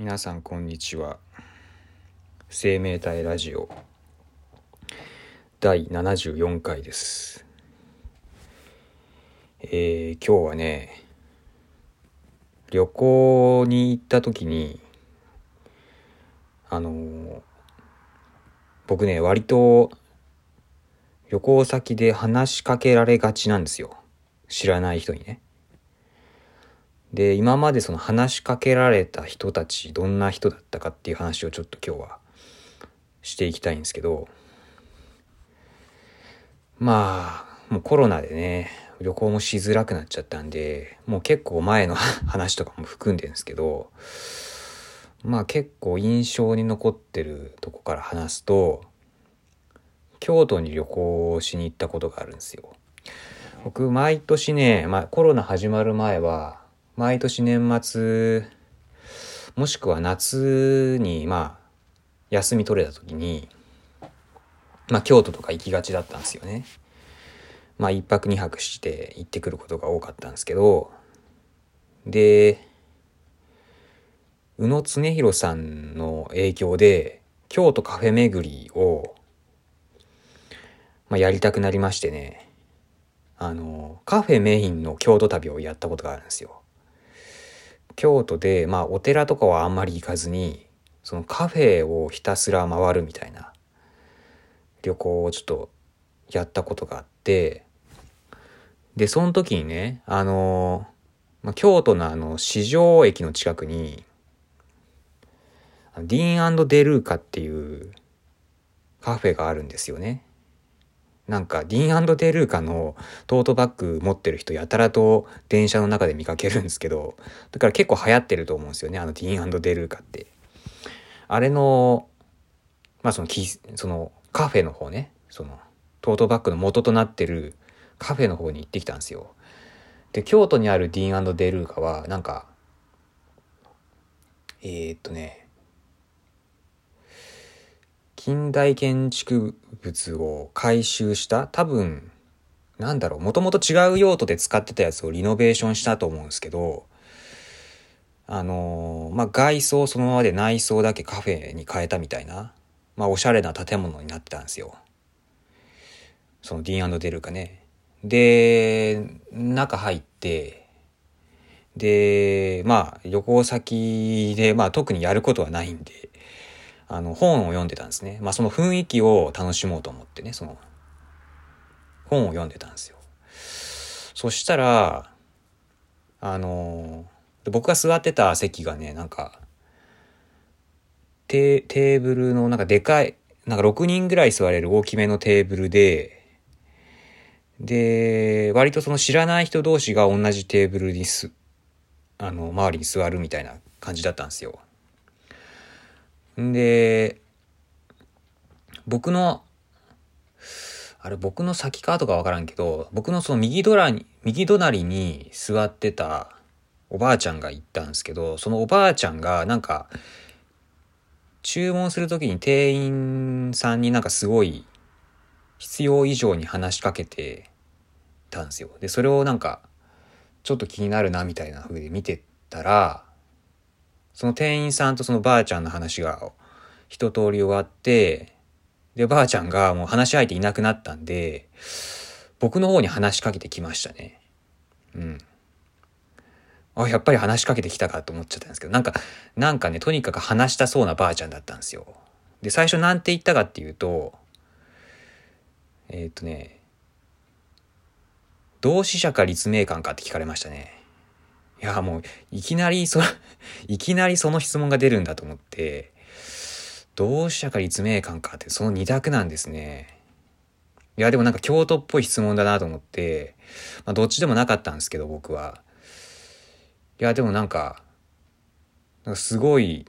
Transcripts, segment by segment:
皆さんこんにちは。生命体ラジオ第74回です。えー、今日はね旅行に行った時にあのー、僕ね割と旅行先で話しかけられがちなんですよ。知らない人にね。で、今までその話しかけられた人たち、どんな人だったかっていう話をちょっと今日はしていきたいんですけど、まあ、もうコロナでね、旅行もしづらくなっちゃったんで、もう結構前の 話とかも含んでるんですけど、まあ結構印象に残ってるとこから話すと、京都に旅行しに行ったことがあるんですよ。僕、毎年ね、まあコロナ始まる前は、毎年年末、もしくは夏に、まあ、休み取れた時に、まあ、京都とか行きがちだったんですよね。まあ、一泊二泊して行ってくることが多かったんですけど、で、宇野恒弘さんの影響で、京都カフェ巡りを、まあ、やりたくなりましてね、あの、カフェメインの京都旅をやったことがあるんですよ。京都で、まあお寺とかはあんまり行かずに、そのカフェをひたすら回るみたいな旅行をちょっとやったことがあって、で、その時にね、あの、まあ、京都のあの、市場駅の近くに、ディーンデルーカっていうカフェがあるんですよね。なんか、ディーンデルーカのトートバッグ持ってる人やたらと電車の中で見かけるんですけど、だから結構流行ってると思うんですよね、あのディーンデルーカって。あれの、まあそのキそのカフェの方ね、そのトートバッグの元となってるカフェの方に行ってきたんですよ。で、京都にあるディーンデルーカは、なんか、えー、っとね、近代建築物を改修した多分なんだろうもともと違う用途で使ってたやつをリノベーションしたと思うんですけどあのまあ外装そのままで内装だけカフェに変えたみたいなまあおしゃれな建物になってたんですよ。その D& デルかね。で中入ってでまあ旅行先でまあ特にやることはないんであの、本を読んでたんですね。まあ、その雰囲気を楽しもうと思ってね、その、本を読んでたんですよ。そしたら、あの、僕が座ってた席がね、なんか、テテーブルのなんかでかい、なんか6人ぐらい座れる大きめのテーブルで、で、割とその知らない人同士が同じテーブルにす、あの、周りに座るみたいな感じだったんですよ。で、僕の、あれ僕の先かとかわからんけど、僕のその右ドラに、右隣に座ってたおばあちゃんが行ったんですけど、そのおばあちゃんがなんか、注文するときに店員さんになんかすごい必要以上に話しかけてたんですよ。で、それをなんか、ちょっと気になるなみたいな風で見てたら、その店員さんとそのばあちゃんの話が一通り終わって、で、ばあちゃんがもう話し相手いなくなったんで、僕の方に話しかけてきましたね。うん。あ、やっぱり話しかけてきたかと思っちゃったんですけど、なんか、なんかね、とにかく話したそうなばあちゃんだったんですよ。で、最初なんて言ったかっていうと、えー、っとね、同志社か立命館かって聞かれましたね。いや、もう、いきなりそ、いきなりその質問が出るんだと思って、同志社か立命館かってその二択なんですね。いや、でもなんか京都っぽい質問だなと思って、まあどっちでもなかったんですけど、僕は。いや、でもなんか、なんかすごい、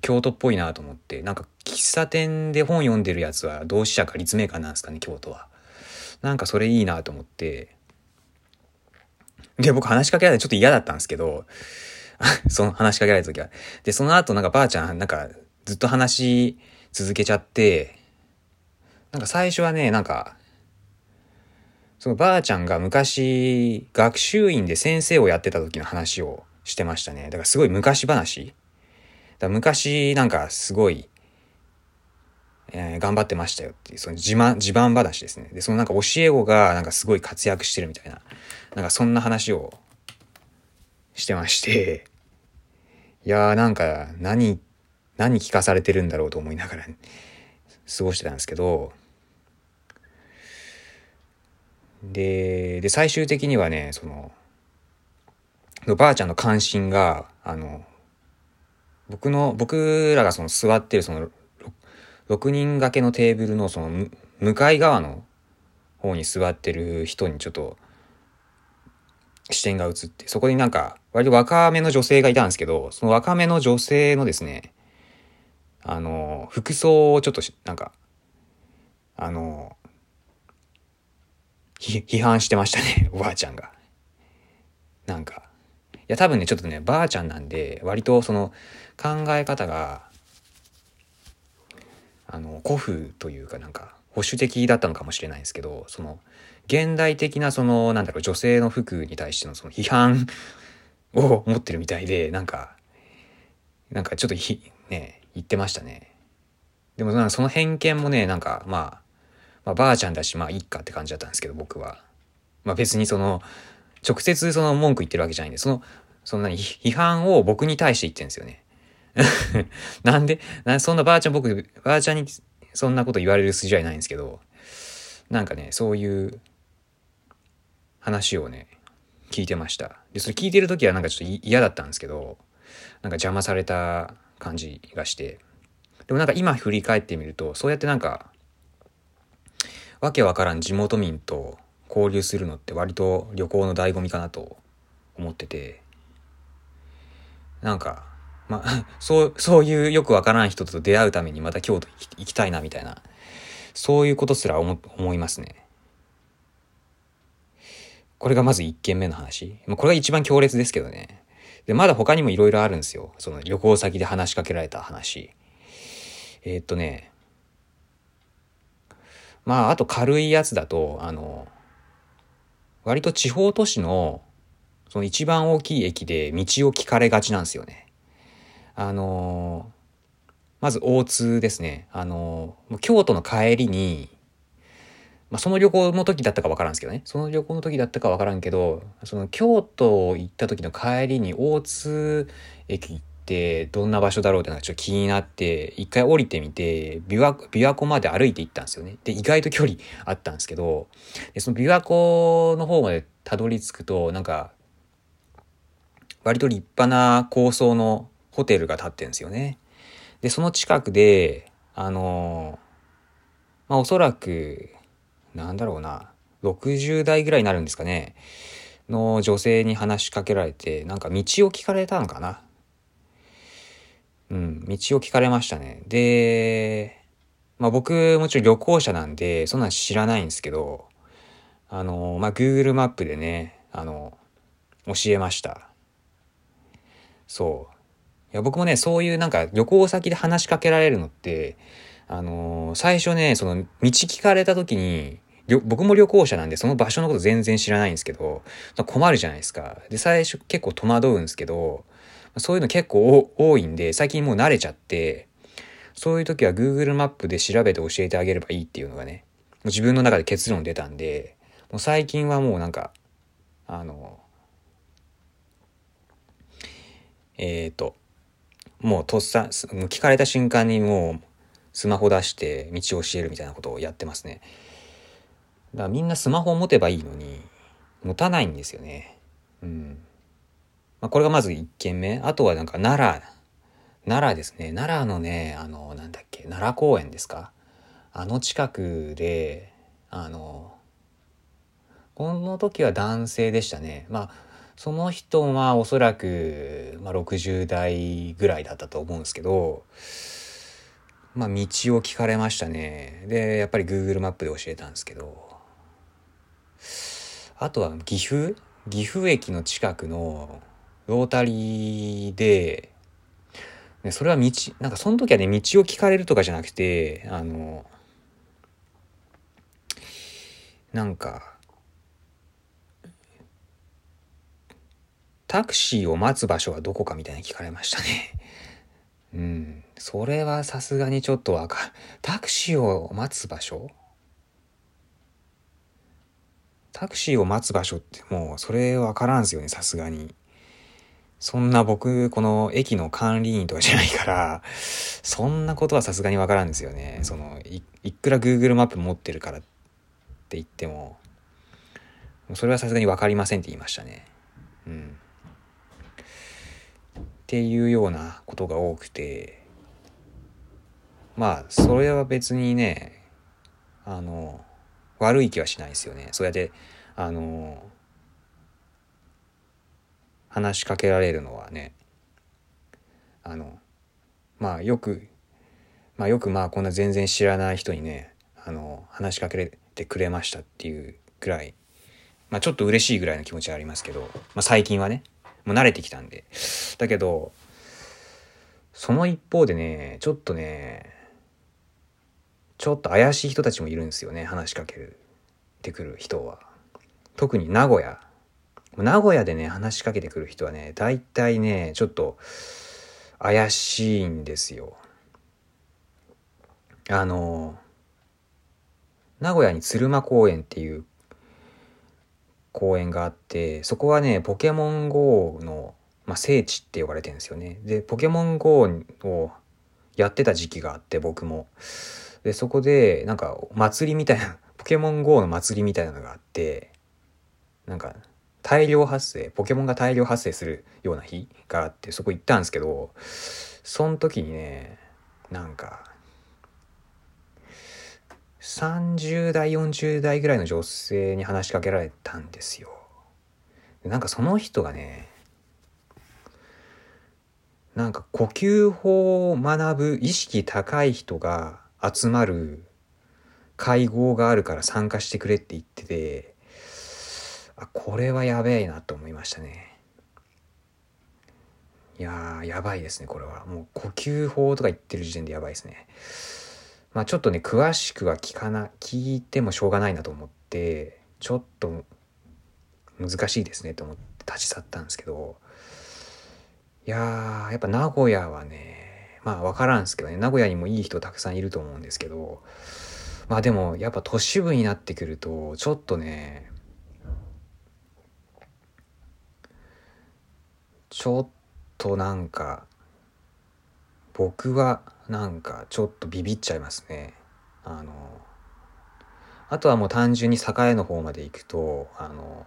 京都っぽいなと思って、なんか喫茶店で本読んでるやつは同志社か立命館なんですかね、京都は。なんかそれいいなと思って、で、僕話しかけられてちょっと嫌だったんですけど、その話しかけられた時は。で、その後なんかばあちゃん、なんかずっと話し続けちゃって、なんか最初はね、なんか、そのばあちゃんが昔、学習院で先生をやってた時の話をしてましたね。だからすごい昔話だ昔なんかすごい、えー、頑張ってましたよっていう、その自慢、自慢話ですね。で、そのなんか教え子がなんかすごい活躍してるみたいな、なんかそんな話をしてまして、いやーなんか何、何聞かされてるんだろうと思いながら、過ごしてたんですけど、で、で、最終的にはね、その、ばあちゃんの関心が、あの、僕の、僕らがその座ってるその、6人掛けのテーブルのその、向かい側の方に座ってる人にちょっと、視点が移って、そこになんか、割と若めの女性がいたんですけど、その若めの女性のですね、あの、服装をちょっとなんか、あの、批判してましたね、おばあちゃんが。なんか、いや多分ね、ちょっとね、ばあちゃんなんで、割とその考え方が、あの、古風というかなんか、保守的だったのかもしれないんですけど、その、現代的なその、なんだろう、女性の服に対してのその批判を持ってるみたいで、なんか、なんかちょっとひ、ね、言ってましたね。でもなんかその偏見もね、なんかまあ、まあばあちゃんだし、まあいいかって感じだったんですけど、僕は。まあ別にその、直接その文句言ってるわけじゃないんで、その、そんなに批判を僕に対して言ってるんですよね。なんで、なそんなばあちゃん僕、ばあちゃんにそんなこと言われる筋合いないんですけど、なんかね、そういう話をね、聞いてました。で、それ聞いてる時はなんかちょっと嫌だったんですけど、なんか邪魔された感じがして。でもなんか今振り返ってみると、そうやってなんか、わけわからん地元民と交流するのって割と旅行の醍醐味かなと思ってて、なんか、まあ、そう、そういうよくわからん人と出会うためにまた京都行きたいなみたいな、そういうことすら思思いますね。これがまず1件目の話。これが一番強烈ですけどね。で、まだ他にも色々あるんですよ。その旅行先で話しかけられた話。えー、っとね。まあ、あと軽いやつだと、あの、割と地方都市の、その一番大きい駅で道を聞かれがちなんですよね。あのまず大津ですね。あの京都の帰りに、まあ、その旅行の時だったかわからんすけどね。その旅行の時だったかわからんけど、その京都行った時の帰りに大津駅ってどんな場所だろうってのがちょっと気になって、一回降りてみて、琵琶湖、琵琶湖まで歩いて行ったんですよね。で、意外と距離あったんですけど、でその琵琶湖の方までたどり着くと、なんか、割と立派な高層のホテルが建ってるんですよね。で、その近くで、あのまあ、おそらく、なんだろうな、60代ぐらいになるんですかね、の女性に話しかけられて、なんか道を聞かれたのかな。うん、道を聞かれましたね。で、まあ僕もちろん旅行者なんで、そんなん知らないんですけど、あの、まあ Google マップでね、あの、教えました。そう。いや僕もね、そういうなんか旅行先で話しかけられるのって、あのー、最初ね、その道聞かれた時に、僕も旅行者なんでその場所のこと全然知らないんですけど、困るじゃないですか。で、最初結構戸惑うんですけど、そういうの結構多いんで、最近もう慣れちゃって、そういう時は Google マップで調べて教えてあげればいいっていうのがね、もう自分の中で結論出たんで、もう最近はもうなんか、あの、えっ、ー、と、もうとっさ、聞かれた瞬間にもうスマホ出して道を教えるみたいなことをやってますね。だからみんなスマホを持てばいいのに、持たないんですよね。うん。まあ、これがまず1件目。あとはなんか奈良、奈良ですね。奈良のね、あの、なんだっけ、奈良公園ですか。あの近くで、あの、この時は男性でしたね。まあ、その人はおそらく、まあ、60代ぐらいだったと思うんですけど、まあ、道を聞かれましたね。で、やっぱり Google マップで教えたんですけど、あとは岐阜？岐阜駅の近くのロータリーで、ね、それは道、なんかその時はね、道を聞かれるとかじゃなくて、あの、なんか、タクシーを待つ場所はどこかみたいに聞かれましたね。うん。それはさすがにちょっとわかるタクシーを待つ場所？タクシーを待つ場所ってもうそれわからんすよね、さすがに。そんな僕、この駅の管理員とかじゃないから、そんなことはさすがにわからんですよね。そのい、いくら Google マップ持ってるからって言っても、もそれはさすがにわかりませんって言いましたね。うん。っていうようなことが多くて、まあ、それは別にね、あの、悪い気はしないですよね。そうやって、あの、話しかけられるのはね、あの、まあよく、まあよくまあこんな全然知らない人にね、あの、話しかけてくれましたっていうくらい、まあちょっと嬉しいぐらいの気持ちはありますけど、まあ最近はね、もう慣れてきたんで。だけど、その一方でね、ちょっとね、ちょっと怪しい人たちもいるんですよね、話しかけてくる人は。特に名古屋。名古屋でね、話しかけてくる人はね、大体ね、ちょっと怪しいんですよ。あの、名古屋に鶴間公園っていう公園があって、そこはね、ポケモン GO の、まあ、聖地って呼ばれてるんですよね。で、ポケモン GO をやってた時期があって、僕も。で、そこで、なんか、祭りみたいな、ポケモン GO の祭りみたいなのがあって、なんか、大量発生、ポケモンが大量発生するような日があって、そこ行ったんですけど、その時にね、なんか、30代、40代ぐらいの女性に話しかけられたんですよ。なんかその人がね、なんか呼吸法を学ぶ意識高い人が集まる会合があるから参加してくれって言ってて、あ、これはやべえなと思いましたね。いやー、やばいですね、これは。もう呼吸法とか言ってる時点でやばいですね。まあちょっとね、詳しくは聞かな、聞いてもしょうがないなと思って、ちょっと難しいですねと思って立ち去ったんですけど、いやー、やっぱ名古屋はね、まあわからんすけどね、名古屋にもいい人たくさんいると思うんですけど、まあでもやっぱ都市部になってくると、ちょっとね、ちょっとなんか、僕はなんかちょっとビビっちゃいますね。あの、あとはもう単純に栄の方まで行くと、あの、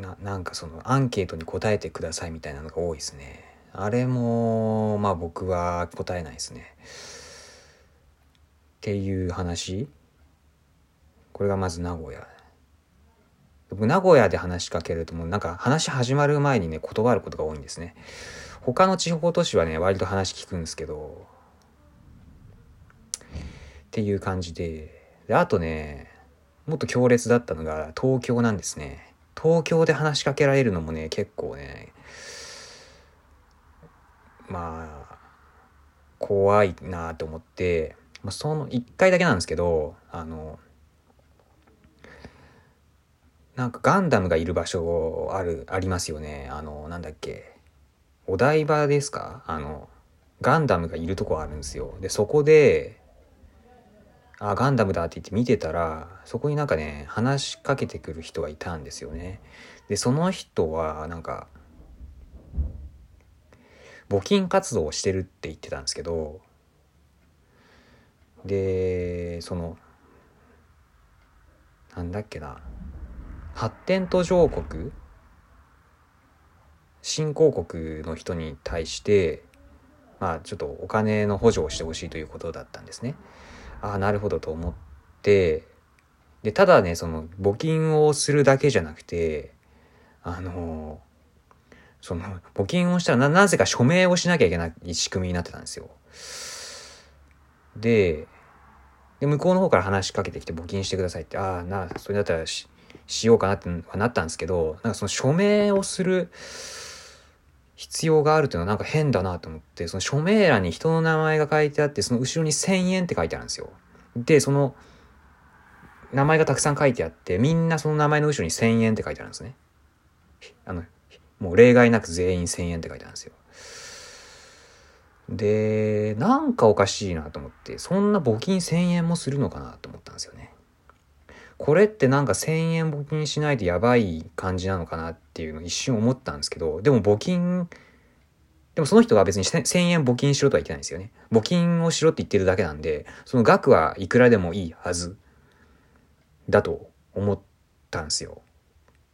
ななんかそのアンケートに答えてくださいみたいなのが多いですね。あれも、まあ僕は答えないですね。っていう話これがまず名古屋。僕名古屋で話しかけるともうなんか話始まる前にね断ることが多いんですね。他の地方都市はね割と話聞くんですけどっていう感じでであとねもっと強烈だったのが東京なんですね。東京で話しかけられるのもね結構ねまあ怖いなと思って、まあ、その1回だけなんですけどあのなんかガンダムがいる場所ある、ありますよね。あの、なんだっけ。お台場ですか？あの、ガンダムがいるとこあるんですよ。で、そこで、あ、ガンダムだって言って見てたら、そこになんかね、話しかけてくる人がいたんですよね。で、その人は、なんか、募金活動をしてるって言ってたんですけど、で、その、なんだっけな。発展途上国新興国の人に対してまあちょっとお金の補助をしてほしいということだったんですね。ああなるほどと思ってでただねその募金をするだけじゃなくてあのその募金をしたらななぜか署名をしなきゃいけない仕組みになってたんですよ。でで向こうの方から話しかけてきて募金してくださいってああなそれだったらししようかなってはなったんですけど、なんかその署名をする必要があるっていうのはなんか変だなと思って、その署名欄に人の名前が書いてあって、その後ろに1000円って書いてあるんですよ。で、その名前がたくさん書いてあって、みんなその名前の後ろに1000円って書いてあるんですね。あの、もう例外なく全員1000円って書いてあるんですよ。で、なんかおかしいなと思って、そんな募金1000円もするのかなと思ったんですよね。これってなんか1000円募金しないとやばい感じなのかなっていうの一瞬思ったんですけど、でも募金、でもその人は別に1000円募金しろとは言ってないんですよね。募金をしろって言ってるだけなんで、その額はいくらでもいいはずだと思ったんですよ。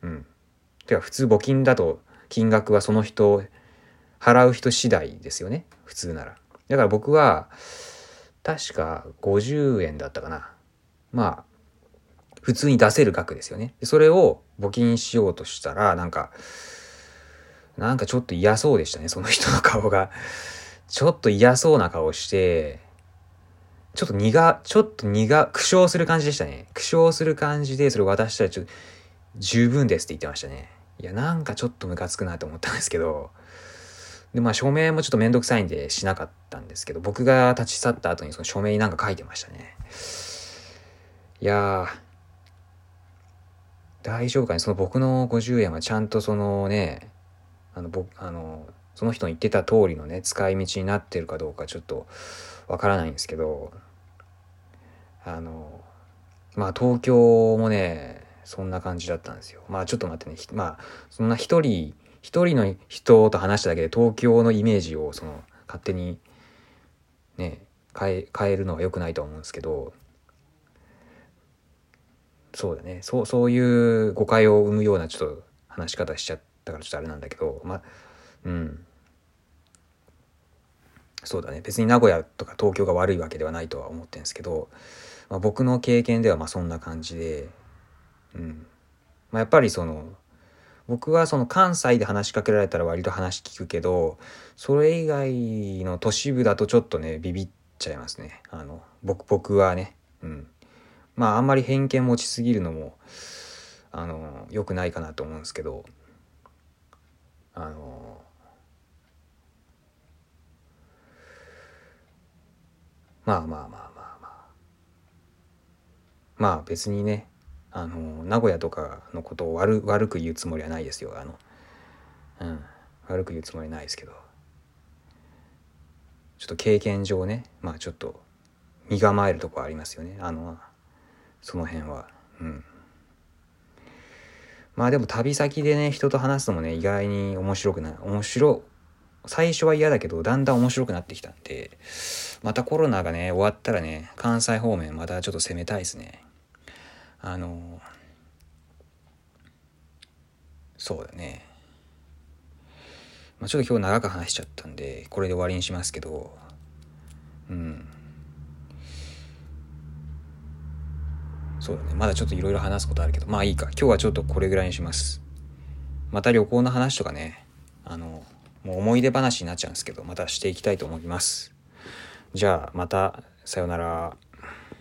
うん。てか普通募金だと金額はその人、払う人次第ですよね。普通なら。だから僕は、確か50円だったかな。まあ、普通に出せる額ですよね。それを募金しようとしたら、なんか、なんかちょっと嫌そうでしたね、その人の顔が。ちょっと嫌そうな顔して、ちょっと苦、ちょっと苦、苦笑する感じでしたね。苦笑する感じで、それ渡したらちょっと、十分ですって言ってましたね。いや、なんかちょっとムカつくなと思ったんですけど、で、まあ署名もちょっとめんどくさいんでしなかったんですけど、僕が立ち去った後にその署名になんか書いてましたね。いやー、大丈夫かねその僕の50円はちゃんとそのね、あの、僕、あの、その人の言ってた通りのね、使い道になってるかどうかちょっとわからないんですけど、あの、まあ東京もね、そんな感じだったんですよ。まあちょっと待ってね、まあそんな一人、一人の人と話しただけで東京のイメージをその勝手にね、変え、変えるのは良くないと思うんですけど、そうだね。そうそういう誤解を生むようなちょっと話し方しちゃったからちょっとあれなんだけどまあうん。そうだね。別に名古屋とか東京が悪いわけではないとは思ってるんですけど、まあ、僕の経験ではまあそんな感じで、うん。まあ、やっぱりその僕はその関西で話しかけられたら割と話聞くけどそれ以外の都市部だとちょっとねビビっちゃいますね。あの僕僕はね。うん。まああんまり偏見持ちすぎるのもあの良くないかなと思うんですけどあのまあまあまあまあまあ。まあ別にねあの名古屋とかのことを悪悪く言うつもりはないですよ。あのうん。悪く言うつもりないですけど。ちょっと経験上ねまあちょっと身構えるとこありますよね。あのその辺は。うん。まあでも旅先でね人と話すのもね意外に面白くない面白最初は嫌だけどだんだん面白くなってきたんでまたコロナがね終わったらね関西方面またちょっと攻めたいですね。あのそうだね。まあ、ちょっと今日長く話しちゃったんでこれで終わりにしますけどうん。そうだね。まだちょっといろいろ話すことあるけど、まあいいか。今日はちょっとこれぐらいにします。また旅行の話とかね、あの、もう思い出話になっちゃうんですけど、またしていきたいと思います。じゃあ、また、さようなら。